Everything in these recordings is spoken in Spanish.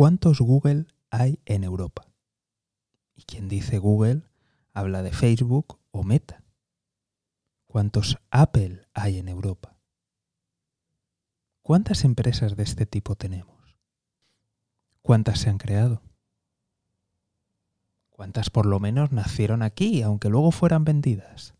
¿cuántos Google hay en Europa? Y quien dice Google habla de Facebook o Meta. ¿Cuántos Apple hay en Europa? ¿Cuántas empresas de este tipo tenemos? ¿Cuántas se han creado? ¿Cuántas por lo menos nacieron aquí, aunque luego fueran vendidas?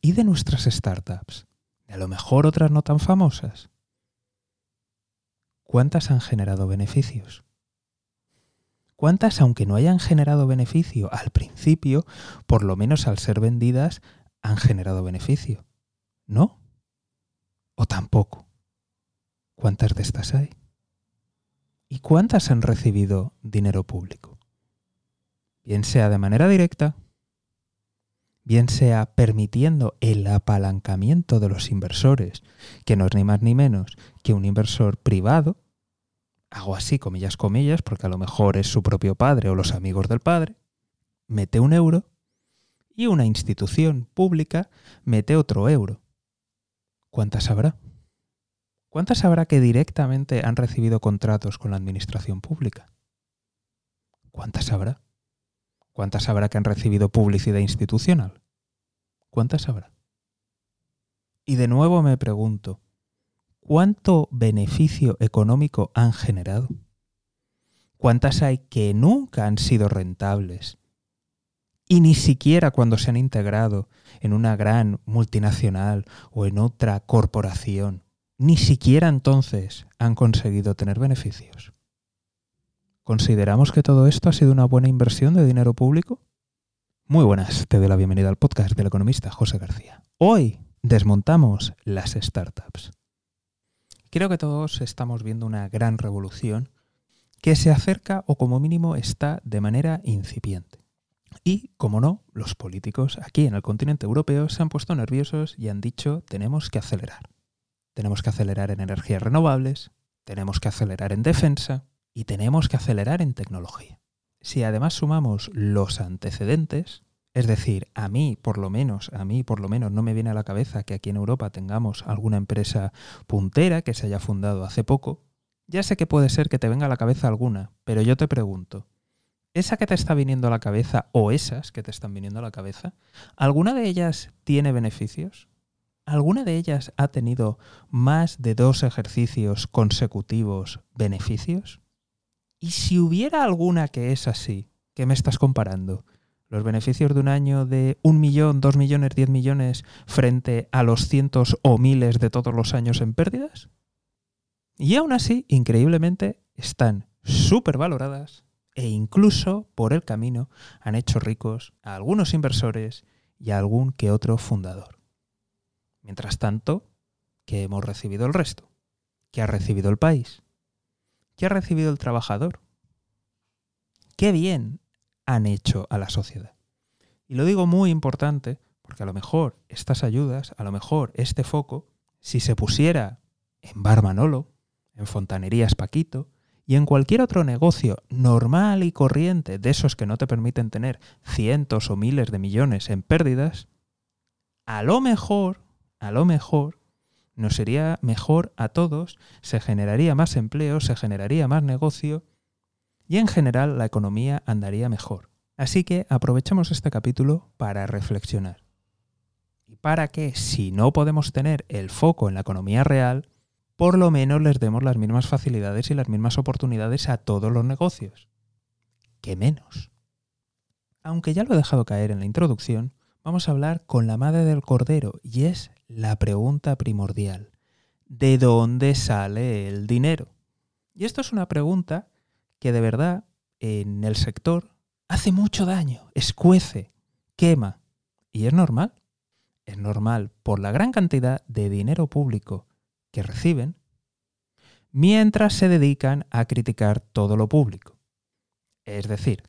¿Y de nuestras startups? ¿De a lo mejor otras no tan famosas? ¿Cuántas han generado beneficios? ¿Cuántas, aunque no hayan generado beneficio al principio, por lo menos al ser vendidas, han generado beneficio? ¿No? ¿O tampoco? ¿Cuántas de estas hay? ¿Y cuántas han recibido dinero público? Bien sea de manera directa, bien sea permitiendo el apalancamiento de los inversores, que no es ni más ni menos que un inversor privado, hago así, comillas, comillas, porque a lo mejor es su propio padre o los amigos del padre, mete un euro y una institución pública mete otro euro. ¿Cuántas habrá? ¿Cuántas habrá que directamente han recibido contratos con la administración pública? ¿Cuántas habrá? ¿Cuántas habrá que han recibido publicidad institucional? ¿Cuántas habrá? Y de nuevo me pregunto, ¿cuánto beneficio económico han generado? ¿Cuántas hay que nunca han sido rentables? Y ni siquiera cuando se han integrado en una gran multinacional o en otra corporación ni siquiera entonces han conseguido tener beneficios. ¿Consideramos que todo esto ha sido una buena inversión de dinero público? Muy buenas, te doy la bienvenida al podcast del economista José García. Hoy desmontamos las startups. Creo que todos estamos viendo una gran revolución que se acerca o como mínimo está de manera incipiente. Y, como no, los políticos aquí en el continente europeo se han puesto nerviosos y han dicho tenemos que acelerar. Tenemos que acelerar en energías renovables, tenemos que acelerar en defensa y tenemos que acelerar en tecnología. Si además sumamos los antecedentes, es decir, a mí por lo menos, a mí por lo menos no me viene a la cabeza que aquí en Europa tengamos alguna empresa puntera que se haya fundado hace poco, ya sé que puede ser que te venga a la cabeza alguna, pero yo te pregunto, ¿esa que te está viniendo a la cabeza o esas que te están viniendo a la cabeza, alguna de ellas tiene beneficios? ¿Alguna de ellas ha tenido más de dos ejercicios consecutivos beneficios? Y si hubiera alguna que es así, ¿qué me estás comparando? ¿Los beneficios de un año de un millón, dos millones, diez millones frente a los cientos o miles de todos los años en pérdidas? Y aún así, increíblemente, están súper valoradas e incluso por el camino han hecho ricos a algunos inversores y a algún que otro fundador. Mientras tanto, ¿qué hemos recibido el resto? ¿Qué ha recibido el país? ¿Qué ha recibido el trabajador? ¿Qué bien han hecho a la sociedad? Y lo digo muy importante porque a lo mejor estas ayudas, a lo mejor este foco, si se pusiera en Bar Manolo, en Fontanerías Paquito y en cualquier otro negocio normal y corriente de esos que no te permiten tener cientos o miles de millones en pérdidas, a lo mejor a lo mejor nos sería mejor a todos, se generaría más empleo, se generaría más negocio y en general la economía andaría mejor. Así que aprovechemos este capítulo para reflexionar. Y para que, si no podemos tener el foco en la economía real, por lo menos les demos las mismas facilidades y las mismas oportunidades a todos los negocios. ¿Qué menos? Aunque ya lo he dejado caer en la introducción, vamos a hablar con la madre del cordero y es la pregunta primordial. ¿De dónde sale el dinero? Y esto es una pregunta que de verdad en el sector hace mucho daño, escuece, quema. Y es normal. Es normal por la gran cantidad de dinero público que reciben mientras se dedican a criticar todo lo público. Es decir,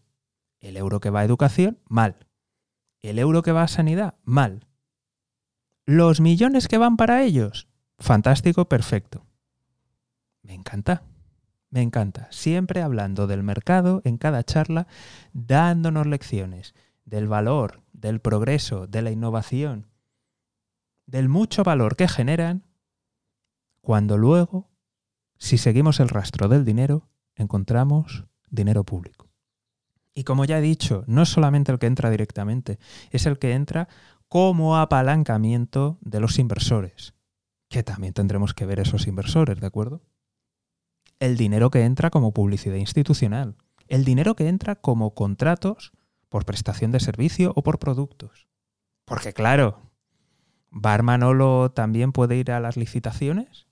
el euro que va a educación, mal. El euro que va a sanidad, mal. Los millones que van para ellos, fantástico, perfecto. Me encanta, me encanta. Siempre hablando del mercado en cada charla, dándonos lecciones del valor, del progreso, de la innovación, del mucho valor que generan, cuando luego, si seguimos el rastro del dinero, encontramos dinero público. Y como ya he dicho, no es solamente el que entra directamente, es el que entra como apalancamiento de los inversores, que también tendremos que ver esos inversores, ¿de acuerdo? El dinero que entra como publicidad institucional, el dinero que entra como contratos por prestación de servicio o por productos. Porque claro, ¿Bar Manolo también puede ir a las licitaciones?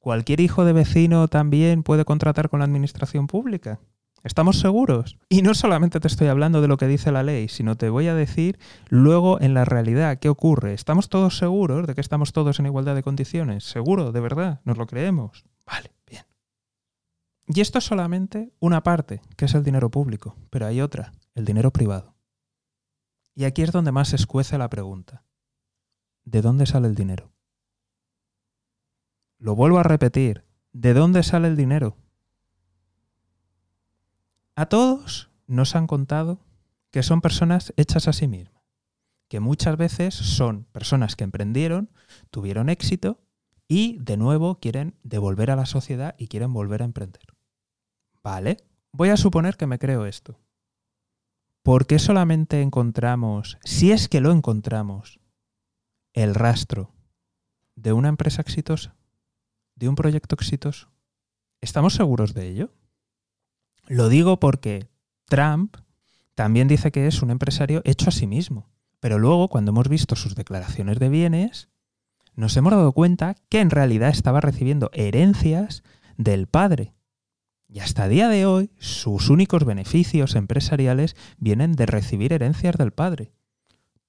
¿Cualquier hijo de vecino también puede contratar con la administración pública? ¿Estamos seguros? Y no solamente te estoy hablando de lo que dice la ley, sino te voy a decir luego en la realidad qué ocurre. ¿Estamos todos seguros de que estamos todos en igualdad de condiciones? ¿Seguro? ¿De verdad? ¿Nos lo creemos? Vale, bien. Y esto es solamente una parte, que es el dinero público, pero hay otra, el dinero privado. Y aquí es donde más se escuece la pregunta. ¿De dónde sale el dinero? Lo vuelvo a repetir, ¿de dónde sale el dinero? A todos nos han contado que son personas hechas a sí mismas, que muchas veces son personas que emprendieron, tuvieron éxito y de nuevo quieren devolver a la sociedad y quieren volver a emprender. Vale, voy a suponer que me creo esto. ¿Por qué solamente encontramos, si es que lo encontramos, el rastro de una empresa exitosa, de un proyecto exitoso? ¿Estamos seguros de ello? Lo digo porque Trump también dice que es un empresario hecho a sí mismo. Pero luego, cuando hemos visto sus declaraciones de bienes, nos hemos dado cuenta que en realidad estaba recibiendo herencias del padre. Y hasta día de hoy, sus únicos beneficios empresariales vienen de recibir herencias del padre.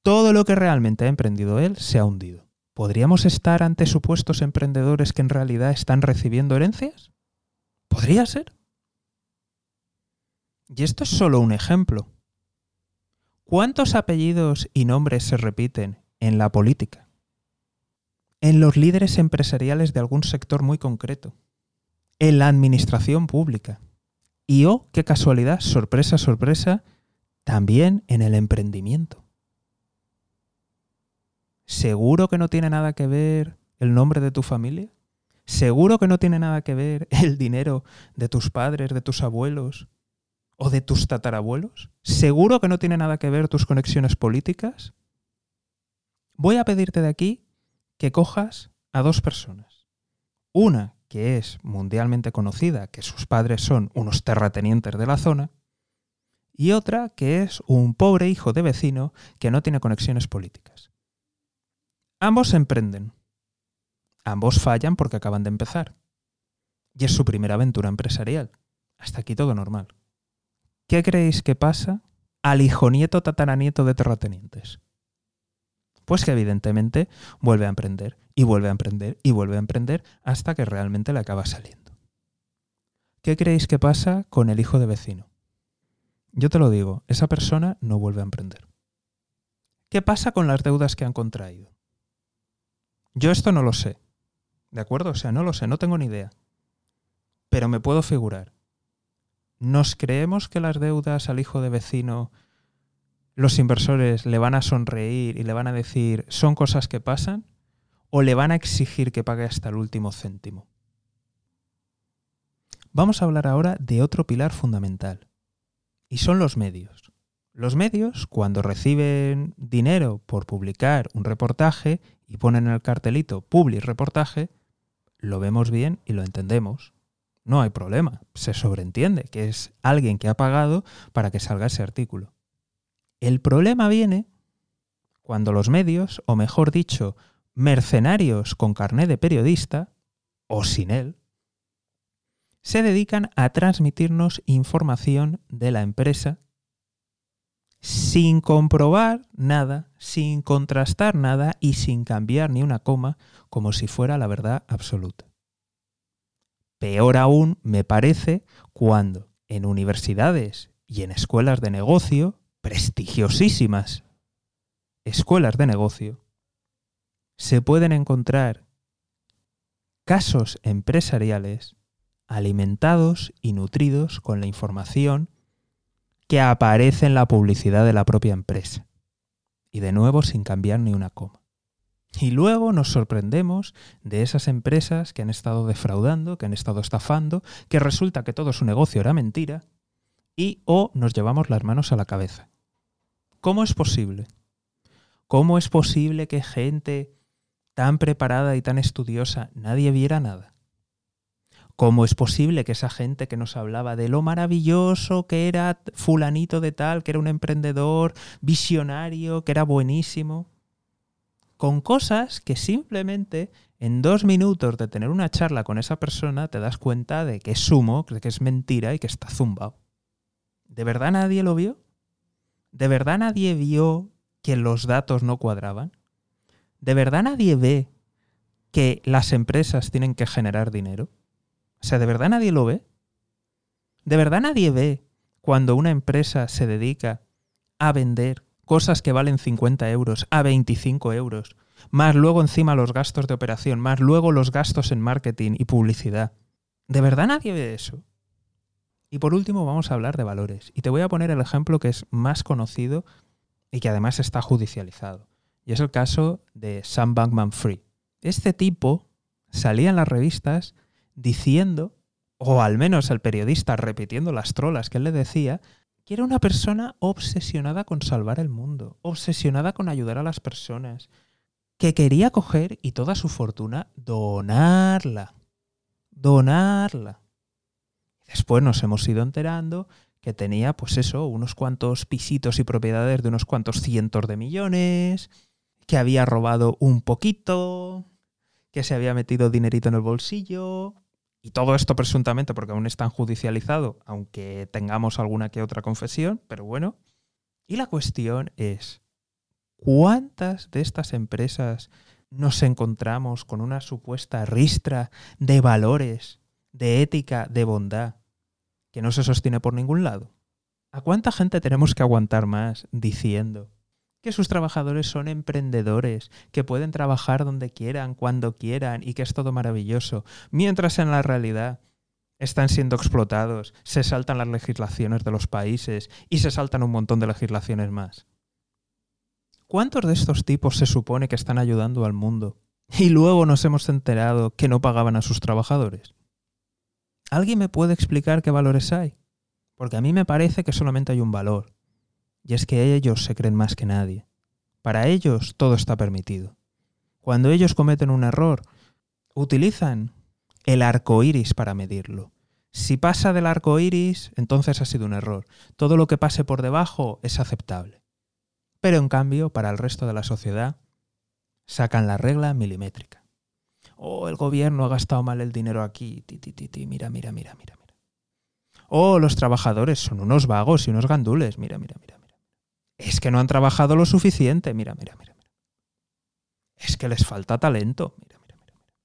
Todo lo que realmente ha emprendido él se ha hundido. ¿Podríamos estar ante supuestos emprendedores que en realidad están recibiendo herencias? ¿Podría ser? Y esto es solo un ejemplo. ¿Cuántos apellidos y nombres se repiten en la política? En los líderes empresariales de algún sector muy concreto. En la administración pública. Y oh, qué casualidad, sorpresa, sorpresa, también en el emprendimiento. ¿Seguro que no tiene nada que ver el nombre de tu familia? ¿Seguro que no tiene nada que ver el dinero de tus padres, de tus abuelos, o de tus tatarabuelos? ¿Seguro que no tiene nada que ver tus conexiones políticas? Voy a pedirte de aquí que cojas a dos personas. Una que es mundialmente conocida, que sus padres son unos terratenientes de la zona, y otra que es un pobre hijo de vecino que no tiene conexiones políticas. Ambos emprenden. Ambos fallan porque acaban de empezar. Y es su primera aventura empresarial. Hasta aquí todo normal. ¿Qué creéis que pasa al hijo nieto tataranieto de terratenientes? Pues que evidentemente vuelve a emprender y vuelve a emprender y vuelve a emprender hasta que realmente le acaba saliendo. ¿Qué creéis que pasa con el hijo de vecino? Yo te lo digo, esa persona no vuelve a emprender. ¿Qué pasa con las deudas que han contraído? Yo esto no lo sé. ¿De acuerdo? O sea, no lo sé, no tengo ni idea. Pero me puedo figurar. ¿Nos creemos que las deudas al hijo de vecino, los inversores le van a sonreír y le van a decir son cosas que pasan? ¿O le van a exigir que pague hasta el último céntimo? Vamos a hablar ahora de otro pilar fundamental, y son los medios. Los medios, cuando reciben dinero por publicar un reportaje y ponen en el cartelito public reportaje, lo vemos bien y lo entendemos no hay problema. Se sobreentiende que es alguien que ha pagado para que salga ese artículo. El problema viene cuando los medios, o mejor dicho, mercenarios con carné de periodista, o sin él, se dedican a transmitirnos información de la empresa sin comprobar nada, sin contrastar nada y sin cambiar ni una coma, como si fuera la verdad absoluta. Peor aún me parece cuando en universidades y en escuelas de negocio, prestigiosísimas escuelas de negocio, se pueden encontrar casos empresariales alimentados y nutridos con la información que aparece en la publicidad de la propia empresa. Y de nuevo sin cambiar ni una coma. Y luego nos sorprendemos de esas empresas que han estado defraudando, que han estado estafando, que resulta que todo su negocio era mentira, y o nos llevamos las manos a la cabeza. ¿Cómo es posible? ¿Cómo es posible que gente tan preparada y tan estudiosa nadie viera nada? ¿Cómo es posible que esa gente que nos hablaba de lo maravilloso que era fulanito de tal, que era un emprendedor visionario, que era buenísimo, con cosas que simplemente en dos minutos de tener una charla con esa persona te das cuenta de que es sumo, de que es mentira y que está zumbado? ¿De verdad nadie lo vio? ¿De verdad nadie vio que los datos no cuadraban? ¿De verdad nadie ve que las empresas tienen que generar dinero? O sea, ¿de verdad nadie lo ve? ¿De verdad nadie ve cuando una empresa se dedica a vender cosas que valen 50 euros a 25 euros, más luego encima los gastos de operación, más luego los gastos en marketing y publicidad? ¿De verdad nadie ve eso? Y por último vamos a hablar de valores. Y te voy a poner el ejemplo que es más conocido y que además está judicializado. Y es el caso de Sam Bankman Free. Este tipo salía en las revistas diciendo, o al menos el periodista repitiendo las trolas que él le decía, que era una persona obsesionada con salvar el mundo, obsesionada con ayudar a las personas, que quería coger y toda su fortuna donarla. Donarla. Después nos hemos ido enterando que tenía, pues eso, unos cuantos pisitos y propiedades de unos cuantos cientos de millones, que había robado un poquito, que se había metido dinerito en el bolsillo, y todo esto presuntamente porque aún está judicializado, aunque tengamos alguna que otra confesión, pero bueno. Y la cuestión es, ¿cuántas de estas empresas nos encontramos con una supuesta ristra de valores, de ética, de bondad, que no se sostiene por ningún lado? ¿A cuánta gente tenemos que aguantar más diciendo que sus trabajadores son emprendedores, que pueden trabajar donde quieran, cuando quieran y que es todo maravilloso, mientras en la realidad están siendo explotados, se saltan las legislaciones de los países y se saltan un montón de legislaciones más. ¿Cuántos de estos tipos se supone que están ayudando al mundo y luego nos hemos enterado que no pagaban a sus trabajadores? ¿Alguien me puede explicar qué valores hay? Porque a mí me parece que solamente hay un valor, y es que ellos se creen más que nadie. Para ellos todo está permitido. Cuando ellos cometen un error, utilizan el arco iris para medirlo. Si pasa del arco iris, entonces ha sido un error. Todo lo que pase por debajo es aceptable. Pero en cambio, para el resto de la sociedad, sacan la regla milimétrica. Oh, el gobierno ha gastado mal el dinero aquí. Ti, ti, mira, mira, mira, mira, mira. Oh, los trabajadores son unos vagos y unos gandules. Mira, mira, mira es que no han trabajado lo suficiente. Mira, mira, mira. mira. Es que les falta talento. Mira, mira, mira, mira.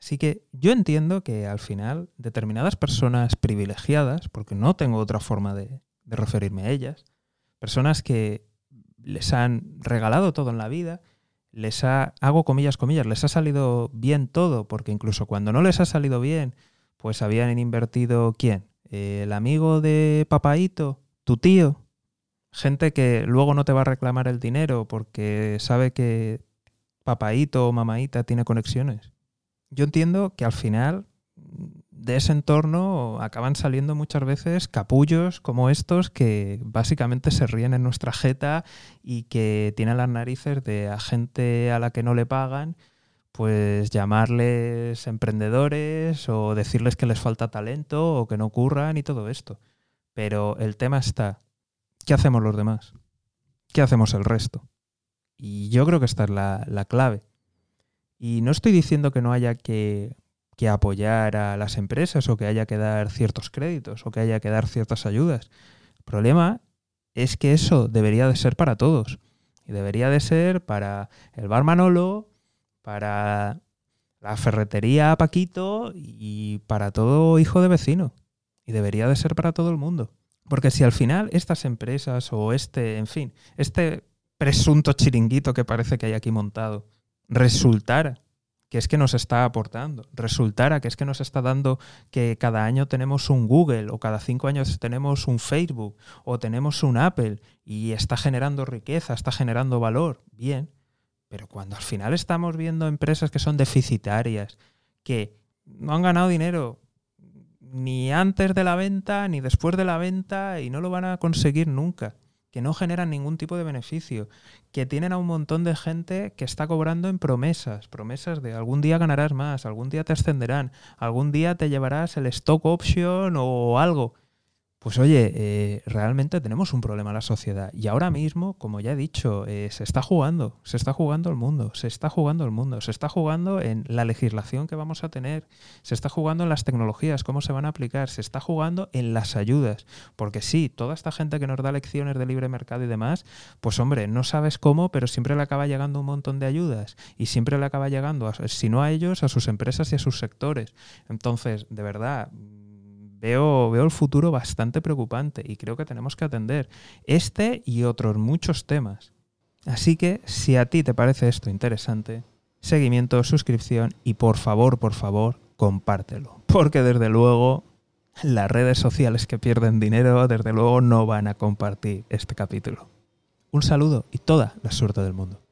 Así que yo entiendo que al final determinadas personas privilegiadas, porque no tengo otra forma de, referirme a ellas, personas que les han regalado todo en la vida, les ha, hago comillas, comillas, les ha salido bien todo, porque incluso cuando no les ha salido bien, pues habían invertido quién? El amigo de papaito, tu tío, gente que luego no te va a reclamar el dinero porque sabe que papaito o mamaita tiene conexiones. Yo entiendo que al final de ese entorno acaban saliendo muchas veces capullos como estos que básicamente se ríen en nuestra jeta y que tienen las narices de a gente a la que no le pagan, pues llamarles emprendedores o decirles que les falta talento o que no curran y todo esto. Pero el tema está, ¿qué hacemos los demás? ¿Qué hacemos el resto? Y yo creo que esta es la, clave. Y no estoy diciendo que no haya que, que, apoyar a las empresas o que haya que dar ciertos créditos o que haya que dar ciertas ayudas. El problema es que eso debería de ser para todos. Y debería de ser para el bar Manolo, para la ferretería Paquito y para todo hijo de vecino. Y debería de ser para todo el mundo. Porque si al final estas empresas o este, en fin, este presunto chiringuito que parece que hay aquí montado, resultara que es que nos está aportando, resultara que es que nos está dando que cada año tenemos un Google o cada cinco años tenemos un Facebook o tenemos un Apple y está generando riqueza, está generando valor, bien, Pero cuando al final estamos viendo empresas que son deficitarias, que no han ganado dinero ni antes de la venta ni después de la venta y no lo van a conseguir nunca, que no generan ningún tipo de beneficio, que tienen a un montón de gente que está cobrando en promesas, promesas de algún día ganarás más, algún día te ascenderán, algún día te llevarás el stock option o algo. Pues oye, eh, realmente tenemos un problema en la sociedad. Y ahora mismo, como ya he dicho, eh, se está jugando, se está jugando el mundo, se está jugando el mundo, se está jugando en la legislación que vamos a tener, se está jugando en las tecnologías, cómo se van a aplicar, se está jugando en las ayudas, porque sí, toda esta gente que nos da lecciones de libre mercado y demás, pues hombre, no sabes cómo, pero siempre le acaba llegando un montón de ayudas. Y siempre le acaba llegando, si no a ellos, a sus empresas y a sus sectores. Entonces, de verdad veo, el futuro bastante preocupante y creo que tenemos que atender este y otros muchos temas. Así que si a ti te parece esto interesante, seguimiento, suscripción y por favor, por favor, compártelo. Porque desde luego las redes sociales que pierden dinero, desde luego no van a compartir este capítulo. Un saludo y toda la suerte del mundo.